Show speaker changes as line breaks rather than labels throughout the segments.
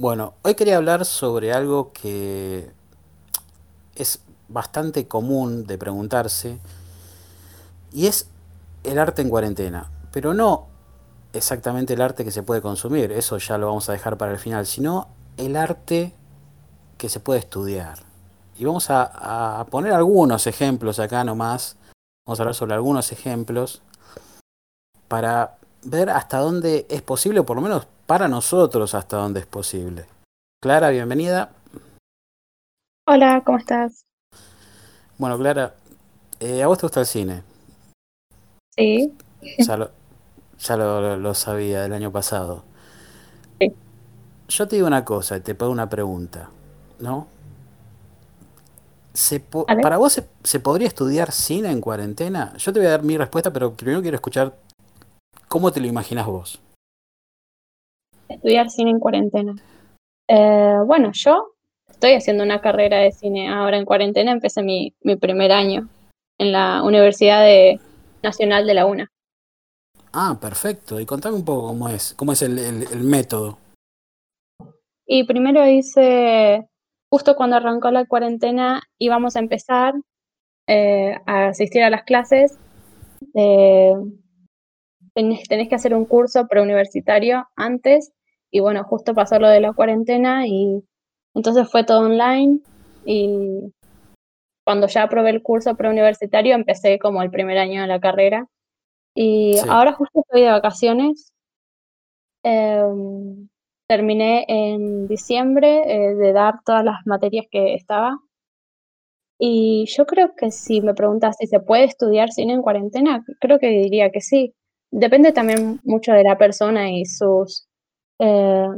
Bueno, hoy quería hablar sobre algo que es bastante común de preguntarse y es el arte en cuarentena, pero no exactamente el arte que se puede consumir, eso ya lo vamos a dejar para el final, sino el arte que se puede estudiar. Y vamos a, poner algunos ejemplos acá nomás, vamos a hablar sobre algunos ejemplos para ver hasta dónde es posible, o por lo menos para nosotros hasta dónde es posible. Clara, bienvenida.
Hola, ¿cómo estás?
Bueno, Clara, eh, ¿a vos te gusta el cine?
Sí.
Ya lo, ya lo, lo sabía del año pasado.
Sí.
Yo te digo una cosa y te pongo una pregunta, ¿no? ¿Se po-
Vale.
¿Para vos se, se podría estudiar cine en cuarentena? Yo te voy a dar mi respuesta, pero primero quiero escuchar cómo te lo imaginas vos.
Estudiar cine en cuarentena. Eh, bueno, yo estoy haciendo una carrera de cine ahora en cuarentena. Empecé mi, mi primer año en la Universidad de- Nacional de la UNA.
Ah, perfecto. Y contame un poco cómo es, cómo es el, el- el método.
Y primero hice, justo cuando arrancó la cuarentena, íbamos a empezar eh, a asistir a las clases. eh, tenés, tenés que hacer un curso preuniversitario antes. Y bueno, justo pasó lo de la cuarentena y entonces fue todo online. Y cuando ya aprobé el curso preuniversitario, empecé como el primer año de la carrera. Y
Sí.
ahora justo estoy de vacaciones. Em, terminé en diciembre eh, de dar todas las materias que estaba. Y yo creo que si me preguntas si se puede estudiar cine en cuarentena, creo que diría que sí. Depende también mucho de la persona y sus, eh,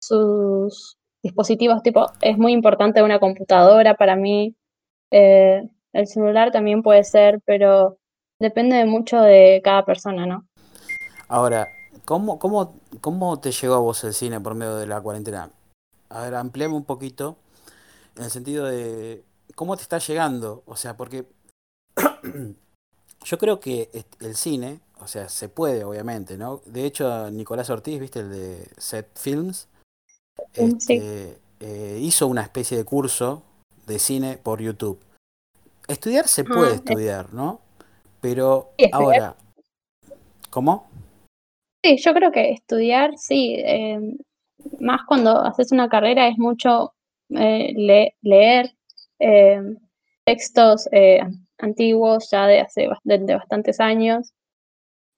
sus dispositivos. Tipo, es muy importante una computadora para mí. eh, el celular también puede ser, pero depende de mucho de cada persona, ¿no?
Ahora, ¿cómo, cómo, ¿cómo te llegó a vos el cine por medio de la cuarentena? A ver, ampliame un poquito en el sentido de cómo te está llegando. O sea, porque yo creo que el cine, o sea, se puede, obviamente, ¿no? De hecho, Nicolás Ortiz, ¿viste? El de Set Films,
Mm, Sí.
este, eh, hizo una especie de curso de cine por YouTube. Estudiar se puede
Ah,
estudiar, ¿no? Pero
Sí,
ahora, ¿cómo?
Sí, yo creo que estudiar, sí, eh, más cuando haces una carrera es mucho eh, le- leer eh, textos eh, antiguos ya de hace de, bastantes años.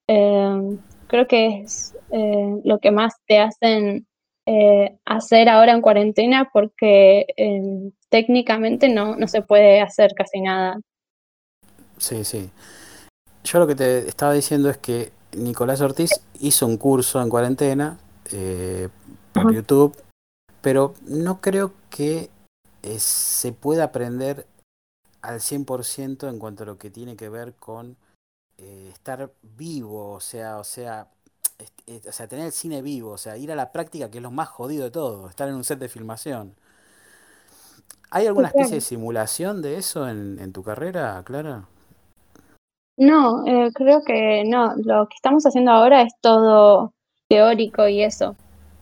Eh, creo que es eh, lo que más te hacen eh, hacer ahora en cuarentena porque eh, técnicamente no, no se puede hacer casi nada.
Sí, sí. Yo lo que te estaba diciendo es que Nicolás Ortiz hizo un curso en cuarentena eh, por
Ajá.
YouTube, pero no creo que se pueda aprender al 100% en cuanto a lo que tiene que ver con eh, estar vivo, o sea, o sea, eh, o sea, tener el cine vivo, o sea, ir a la práctica, que es lo más jodido de todo, estar en un set de filmación. ¿Hay alguna especie de simulación de eso en, en tu carrera, Clara?
No, eh, creo que no. Lo que estamos haciendo ahora es todo teórico y eso,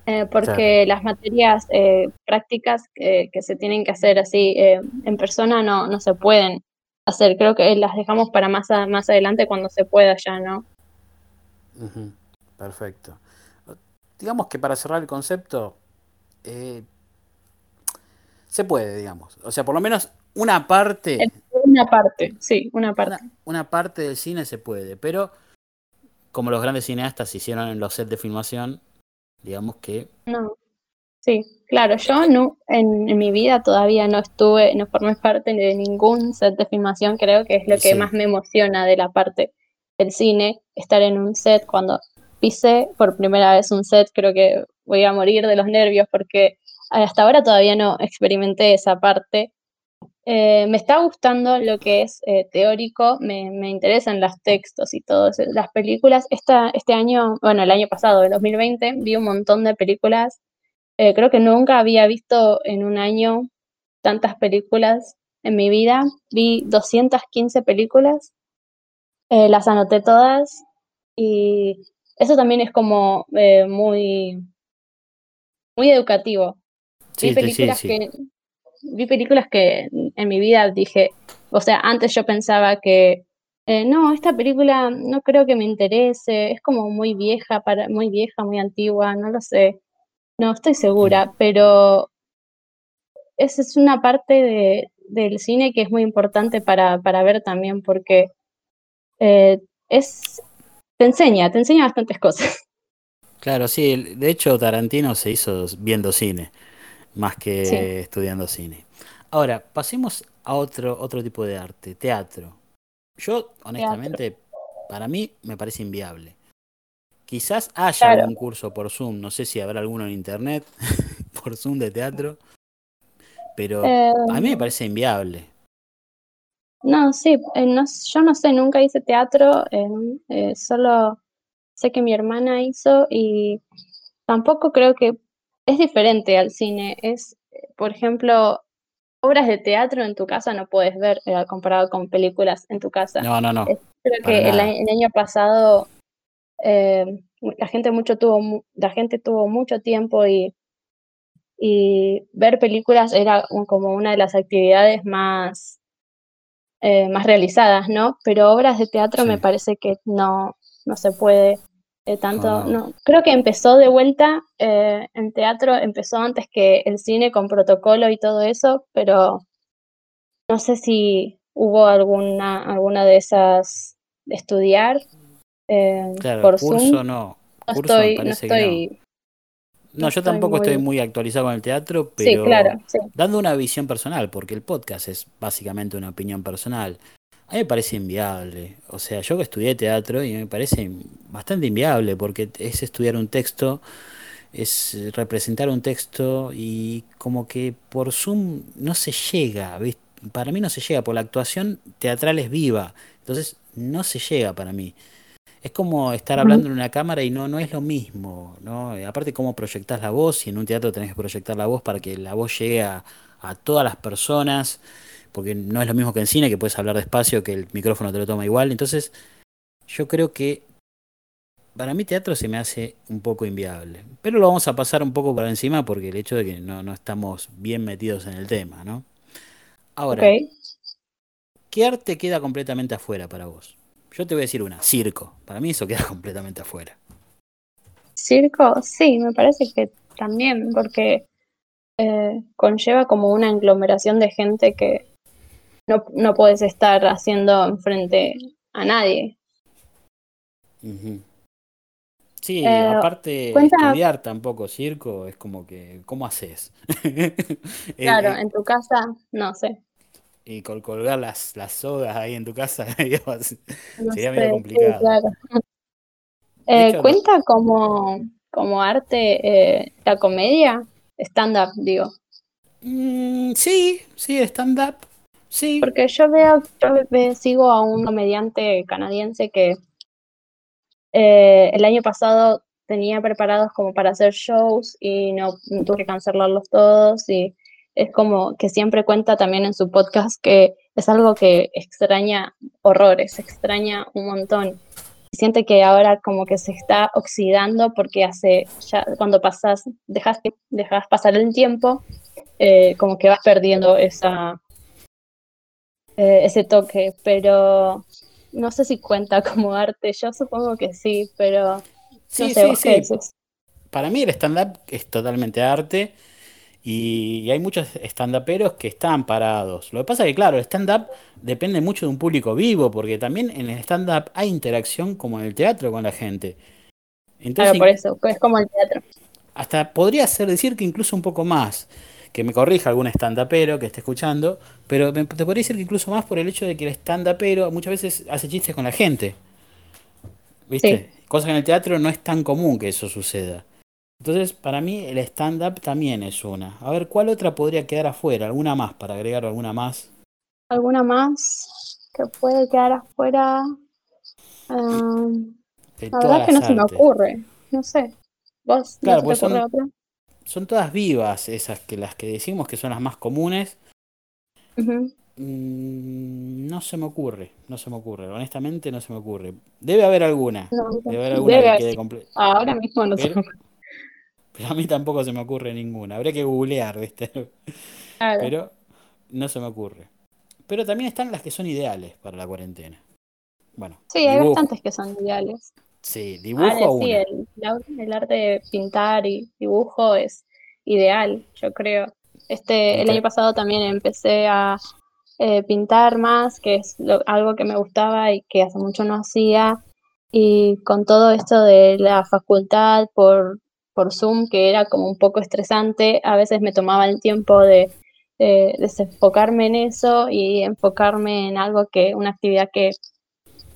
eh,
Claro.
porque las materias eh, prácticas que, que se tienen que hacer así eh, en persona no, no se pueden hacer. Creo que las dejamos para más, a- más adelante cuando se pueda ya, ¿no?
Perfecto. Digamos que para cerrar el concepto, eh, se puede, digamos. O sea, por lo menos una parte,
una parte, sí, una parte.
una, una parte del cine se puede, pero como los grandes cineastas hicieron en los sets de filmación, digamos que
No, sí, claro, yo no, en, en mi vida todavía no estuve, no formé parte de ningún set de filmación, creo que es lo que
sí.
más me emociona de la parte del cine, estar en un set, cuando pisé por primera vez un set, creo que voy a morir de los nervios porque hasta ahora todavía no experimenté esa parte. Eh, me está gustando lo que es eh, teórico, me, me interesan los textos y todas las películas. Esta, este año, bueno, el año pasado, el 2020, vi un montón de películas. Eh, creo que nunca había visto en un año tantas películas en mi vida. Vi 215 películas, las anoté todas y eso también es como eh, muy muy educativo. vi películas que vi películas que en mi vida dije, o sea, antes yo pensaba que eh, no, esta película no creo que me interese, es como muy vieja, para, muy vieja, muy antigua, no lo sé. No estoy segura, pero esa es una parte de, del cine que es muy importante para, para ver también, porque eh, es, te enseña, te enseña bastantes cosas.
Claro, sí, de hecho Tarantino se hizo viendo cine, más que estudiando cine. Ahora, pasemos a otro, otro tipo de arte, teatro. Yo, honestamente, para mí me parece inviable. Quizás haya algún curso por Zoom, no sé si habrá alguno en internet por Zoom de teatro, pero a mí me em. parece inviable.
No, sí, eh, no, yo no sé, nunca hice teatro, em, eh, solo sé que mi hermana hizo y tampoco creo que es diferente al cine. Es, por ejemplo, obras de teatro en tu casa no puedes ver eh, comparado con películas en tu casa.
No, no, no.
creo que el, año pasado la gente mucho tuvo la gente tuvo mucho tiempo y y ver películas era como una de las actividades más, eh, más realizadas, ¿no? Pero obras de teatro me parece que no, no se puede eh, tanto, no. Creo que empezó de vuelta eh, en teatro, empezó antes que el cine con protocolo y todo eso, pero no sé si hubo alguna, alguna de esas de estudiar
claro, por curso no. Curso estoy, no estoy no, yo tampoco estoy muy actualizado con el teatro, pero dando una visión personal, porque el podcast es básicamente una opinión personal. A mí me parece inviable. O sea, yo que estudié teatro y me parece bastante inviable, porque es estudiar un texto, es representar un texto y como que por Zoom no se llega, para mí no se llega, por la actuación teatral es viva, entonces no se llega para mí es como estar hablando en una cámara y no, no es lo mismo, ¿no? Aparte cómo proyectás la voz, y en un teatro tenés que proyectar la voz para que la voz llegue a, todas las personas, porque no es lo mismo que en cine, que puedes hablar despacio, que el micrófono te lo toma igual. Entonces, yo creo que para mí teatro se me hace un poco inviable. Pero lo vamos a pasar un poco por encima porque el hecho de que no, estamos bien metidos en el tema, ¿no? Ahora, ¿qué arte queda completamente afuera para vos? Yo te voy a decir una, circo. Para mí eso queda completamente afuera.
Circo, sí, me parece que también, porque eh, conlleva como una aglomeración de gente que no, no puedes estar haciendo enfrente a nadie.
Sí, eh, aparte estudiar tampoco circo es como que, ¿cómo haces?
claro, eh, en tu casa, no sé
y colgar las, las sogas ahí en tu casa sería medio complicado.
Eh, ¿Cuenta como, como arte eh, la comedia? Stand-up, digo.
Mm, sí, sí, stand-up. Sí.
Porque yo veo, yo sigo a un comediante canadiense que eh, el año pasado tenía preparados como para hacer shows y no tuve que cancelarlos todos y es como que siempre cuenta también en su podcast que es algo que extraña horrores, extraña un montón. Siente que ahora como que se está oxidando porque hace, ya cuando pasas, dejas, dejas pasar el tiempo, eh, como que vas perdiendo esa, eh, ese toque, pero no sé si cuenta como arte, yo supongo que sí, pero
sí, sí, sí. Para mí el stand-up es totalmente arte y hay muchos stand-uperos que están parados. Lo que pasa es que, claro, el stand-up depende mucho de un público vivo, porque también en el stand-up hay interacción como en el teatro con la gente.
Entonces, claro, por eso, es como el teatro.
Hasta podría ser decir que incluso un poco más, que me corrija algún stand-upero que esté escuchando, pero te podría decir que incluso más por el hecho de que el stand-upero muchas veces hace chistes con la gente. ¿Viste? Cosa que en el teatro no es tan común que eso suceda. Entonces, para mí el stand-up también es una. A ver, ¿cuál otra podría quedar afuera? ¿Alguna más? Para agregar alguna más.
¿Alguna más que puede quedar afuera? la verdad que no se me ocurre. No sé. ¿Vos
claro, pues son, otra? Son todas vivas esas que las que decimos que son las más comunes. Mm, no se me ocurre, no se me ocurre, honestamente no se me ocurre. Debe haber alguna. debe haber alguna que quede completa.
Ahora mismo no se me ocurre.
pero a mí tampoco se me ocurre ninguna. Habría que googlear, ¿viste? Pero no se me ocurre. Pero también están las que son ideales para la cuarentena. Bueno.
Sí, hay bastantes que son ideales.
Sí, dibujo.
sí, el, el, arte de pintar y dibujo es ideal, yo creo. Este, el año pasado también empecé a eh, pintar más, que es algo que me gustaba y que hace mucho no hacía. Y con todo esto de la facultad por, por Zoom, que era como un poco estresante, a veces me tomaba el tiempo de desenfocarme en eso y enfocarme en algo que, una actividad que,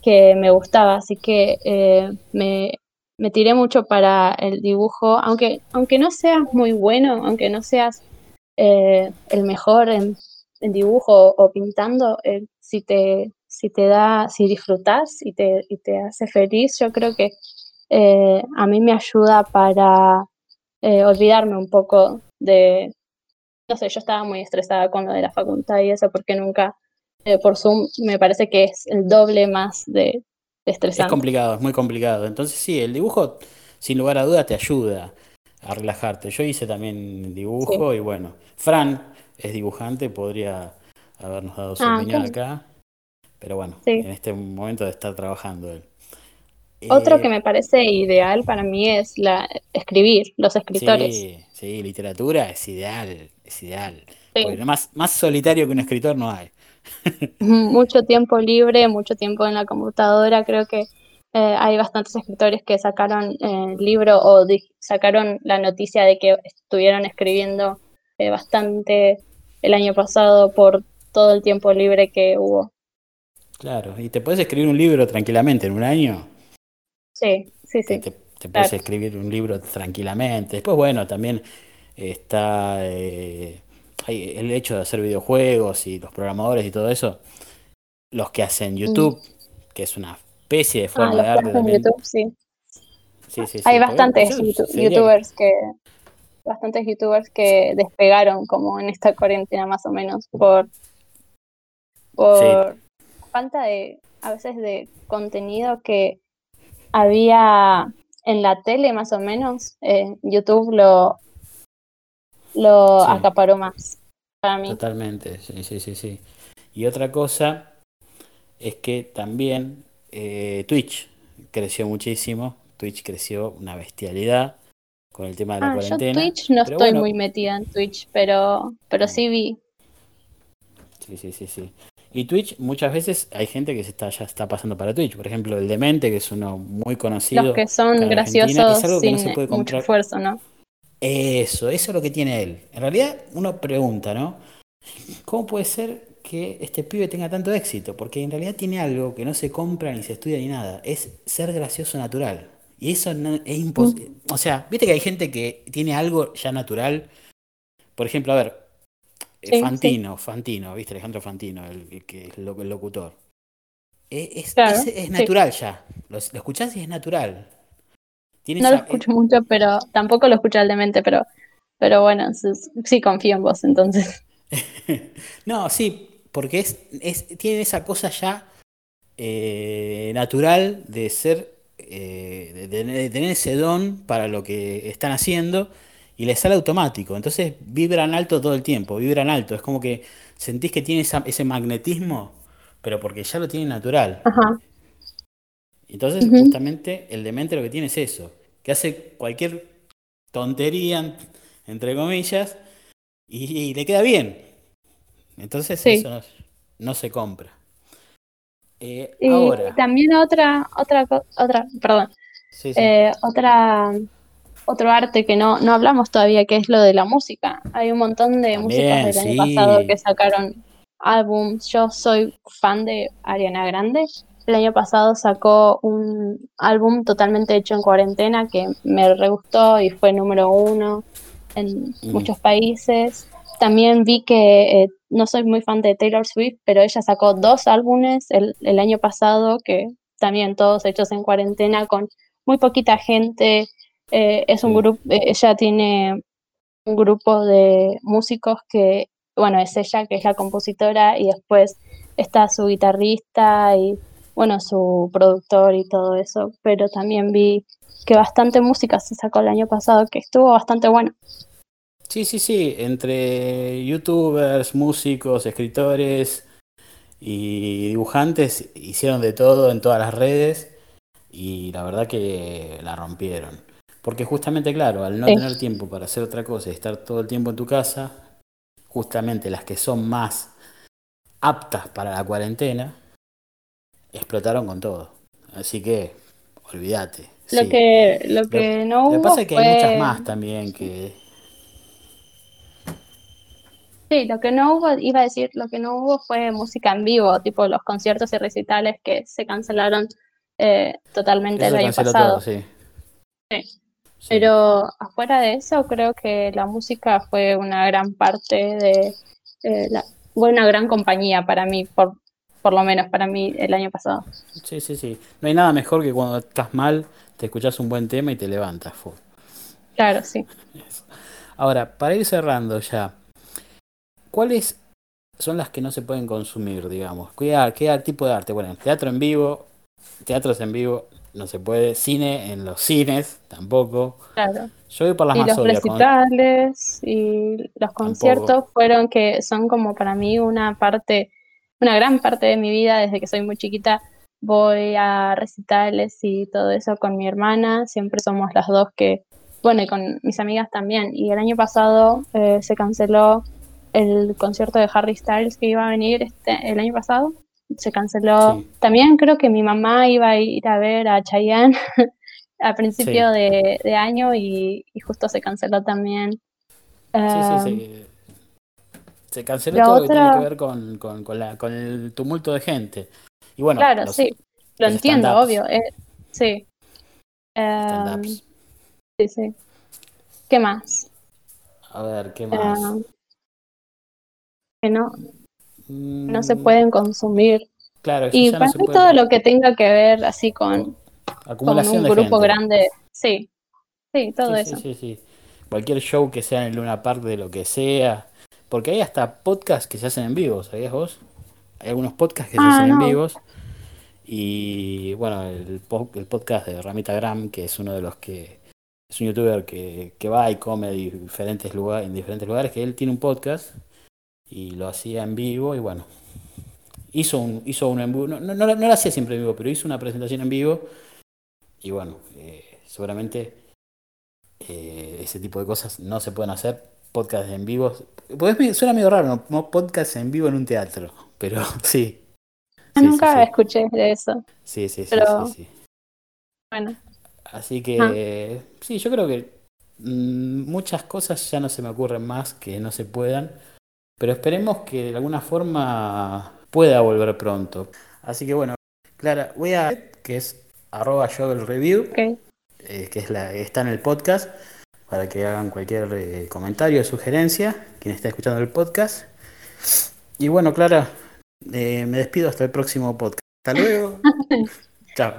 que me gustaba. Así que eh, me, me tiré mucho para el dibujo, aunque, aunque no seas muy bueno, aunque no seas eh, el mejor en, dibujo o pintando, eh, si, te, si te da, si disfrutas y te, y te hace feliz, yo creo que a mí me ayuda para olvidarme un poco de, no sé, yo estaba muy estresada con lo de la facultad y eso porque nunca por Zoom me parece que es el doble más de, de estresante.
Es complicado, es muy complicado. Entonces sí, el dibujo sin lugar a dudas te ayuda a relajarte. Yo hice también dibujo y bueno, Fran es dibujante, podría habernos dado su ah, opinión acá, pero bueno, en este momento de estar trabajando él.
Otro eh, que me parece ideal para mí es la escribir, los escritores.
Sí, sí literatura es ideal, es ideal. más, más solitario que un escritor no hay.
mucho tiempo libre, mucho tiempo en la computadora, creo que eh, hay bastantes escritores que sacaron el eh, libro o sacaron la noticia de que estuvieron escribiendo eh, bastante el año pasado por todo el tiempo libre que hubo.
Claro, y te puedes escribir un libro tranquilamente en un año.
Sí, sí, sí.
Te, puedes escribir un libro tranquilamente. Después, bueno, también está el hecho de hacer videojuegos y los programadores y todo eso. Los que hacen mm. YouTube, que es una especie de ah, forma de arte.
YouTube, sí. Sí, sí, Hay bastantes youtubers que bastantes youtubers que despegaron como en esta cuarentena más o menos por por falta de a veces de contenido que había en la tele más o menos eh, YouTube lo lo acaparó más para mí
totalmente sí sí sí sí y otra cosa es que también eh, Twitch creció muchísimo, Twitch creció una bestialidad con el tema de la ah, cuarentena.
Yo Twitch no estoy muy metida en Twitch, pero, pero sí vi.
Sí, sí, sí, sí. Y Twitch, muchas veces hay gente que se está, ya está pasando para Twitch. Por ejemplo, el Demente, que es uno muy conocido.
Los que son graciosos sin mucho esfuerzo, ¿no?
Eso, eso es lo que tiene él. En realidad, uno pregunta, ¿no? ¿Cómo puede ser que este pibe tenga tanto éxito, porque en realidad tiene algo que no se compra ni se estudia ni nada, es ser gracioso natural. Y eso no, es imposible. O sea, viste que hay gente que tiene algo ya natural. Por ejemplo, a ver, eh, Fantino, Fantino, viste, Alejandro Fantino, el, que es el, locutor. Es, es, natural ya. Lo, lo, escuchás y es natural.
No lo escucho mucho, pero tampoco lo escucho al demente, pero, pero bueno, sí confío en vos entonces.
no, sí, porque es, es, tiene esa cosa ya eh, natural de ser, eh, de, tener ese don para lo que están haciendo y les sale automático. Entonces vibran alto todo el tiempo, vibran alto. Es como que sentís que tiene ese magnetismo, pero porque ya lo tiene natural. Entonces, justamente, el demente lo que tiene es eso, que hace cualquier tontería, entre comillas, y le queda bien. Entonces eso no, se compra.
Eh, y también otra, otra, otra, perdón, eh, otra, otro arte que no, no hablamos todavía, que es lo de la música. Hay un montón de músicos del año pasado que sacaron álbums. Yo soy fan de Ariana Grande. El año pasado sacó un álbum totalmente hecho en cuarentena que me re gustó y fue número uno en mm. muchos países. También vi que eh, no soy muy fan de Taylor Swift, pero ella sacó dos álbumes el, año pasado, que también todos hechos en cuarentena con muy poquita gente. Eh, es un grupo, eh, ella tiene un grupo de músicos que, bueno, es ella que es la compositora y después está su guitarrista y bueno, su productor y todo eso, pero también vi que bastante música se sacó el año pasado, que estuvo bastante bueno.
Sí, sí, sí, entre youtubers, músicos, escritores y dibujantes hicieron de todo en todas las redes y la verdad que la rompieron. Porque justamente, claro, al no tener tiempo para hacer otra cosa y estar todo el tiempo en tu casa, justamente las que son más aptas para la cuarentena, explotaron con todo. Así que, olvídate.
Lo que, lo que no hubo. Lo que
pasa es que hay muchas más también que.
Sí, lo que no hubo, iba a decir, lo que no hubo fue música en vivo, tipo los conciertos y recitales que se cancelaron eh, totalmente el año pasado. sí. sí. Pero afuera de eso, creo que la música fue una gran parte de, eh, la, fue una gran compañía para mí, por, por lo menos para mí el año pasado.
Sí, sí, sí. No hay nada mejor que cuando estás mal, te escuchas un buen tema y te levantas.
Claro, sí.
Ahora, para ir cerrando ya, ¿cuáles son las que no se pueden consumir, digamos? ¿Qué, qué tipo de arte? Bueno, teatro en vivo, teatros en vivo, no se puede. Cine en los cines, tampoco.
Claro.
Yo voy por las
y los recitales y los conciertos fueron que son como para mí una parte, una gran parte de mi vida desde que soy muy chiquita. Voy a recitales y todo eso con mi hermana. Siempre somos las dos que, bueno, y con mis amigas también. Y el año pasado eh, se canceló el concierto de Harry Styles que iba a venir este, el año pasado se canceló. También creo que mi mamá iba a ir a ver a Chayanne a principio de, año y, justo se canceló también. sí,
sí, sí. Se canceló todo lo que tiene que ver con, con, la, con el tumulto de gente. Y bueno,
claro, sí, lo entiendo, obvio. Eh, sí. Em, sí, sí. ¿Qué más?
A ver, ¿qué más?
Em, que no, no se mm. pueden consumir.
Claro,
y para mí todo lo que tenga que ver así con, un grupo grande, sí, sí, todo eso.
Sí, sí, Cualquier show que sea en Luna Park de lo que sea, porque hay hasta podcasts que se hacen en vivo, ¿sabías vos? Hay algunos podcasts que se ah, hacen en vivos. Y bueno, el, el podcast de Ramita Gram, que es uno de los que es un youtuber que, que va y come diferentes lugares, en diferentes lugares, que él tiene un podcast y lo hacía en vivo y bueno, hizo un, hizo uno en vivo, no, no, no, lo hacía siempre en vivo, pero hizo una presentación en vivo y bueno, eh, seguramente eh, ese tipo de cosas no se pueden hacer, podcasts en vivo, pues suena medio raro, ¿no? podcast en vivo en un teatro, pero sí.
Nunca escuché de eso.
Sí, sí, sí, sí,
Bueno.
Así que, ah. sí, yo creo que mm, muchas cosas ya no se me ocurren más que no se puedan. Pero esperemos que de alguna forma pueda volver pronto. Así que bueno, Clara, voy a que es arroba review, eh, que es la está en el podcast, para que hagan cualquier eh, comentario o sugerencia, quien está escuchando el podcast. Y bueno, Clara, eh, me despido hasta el próximo podcast. Hasta luego. Chao.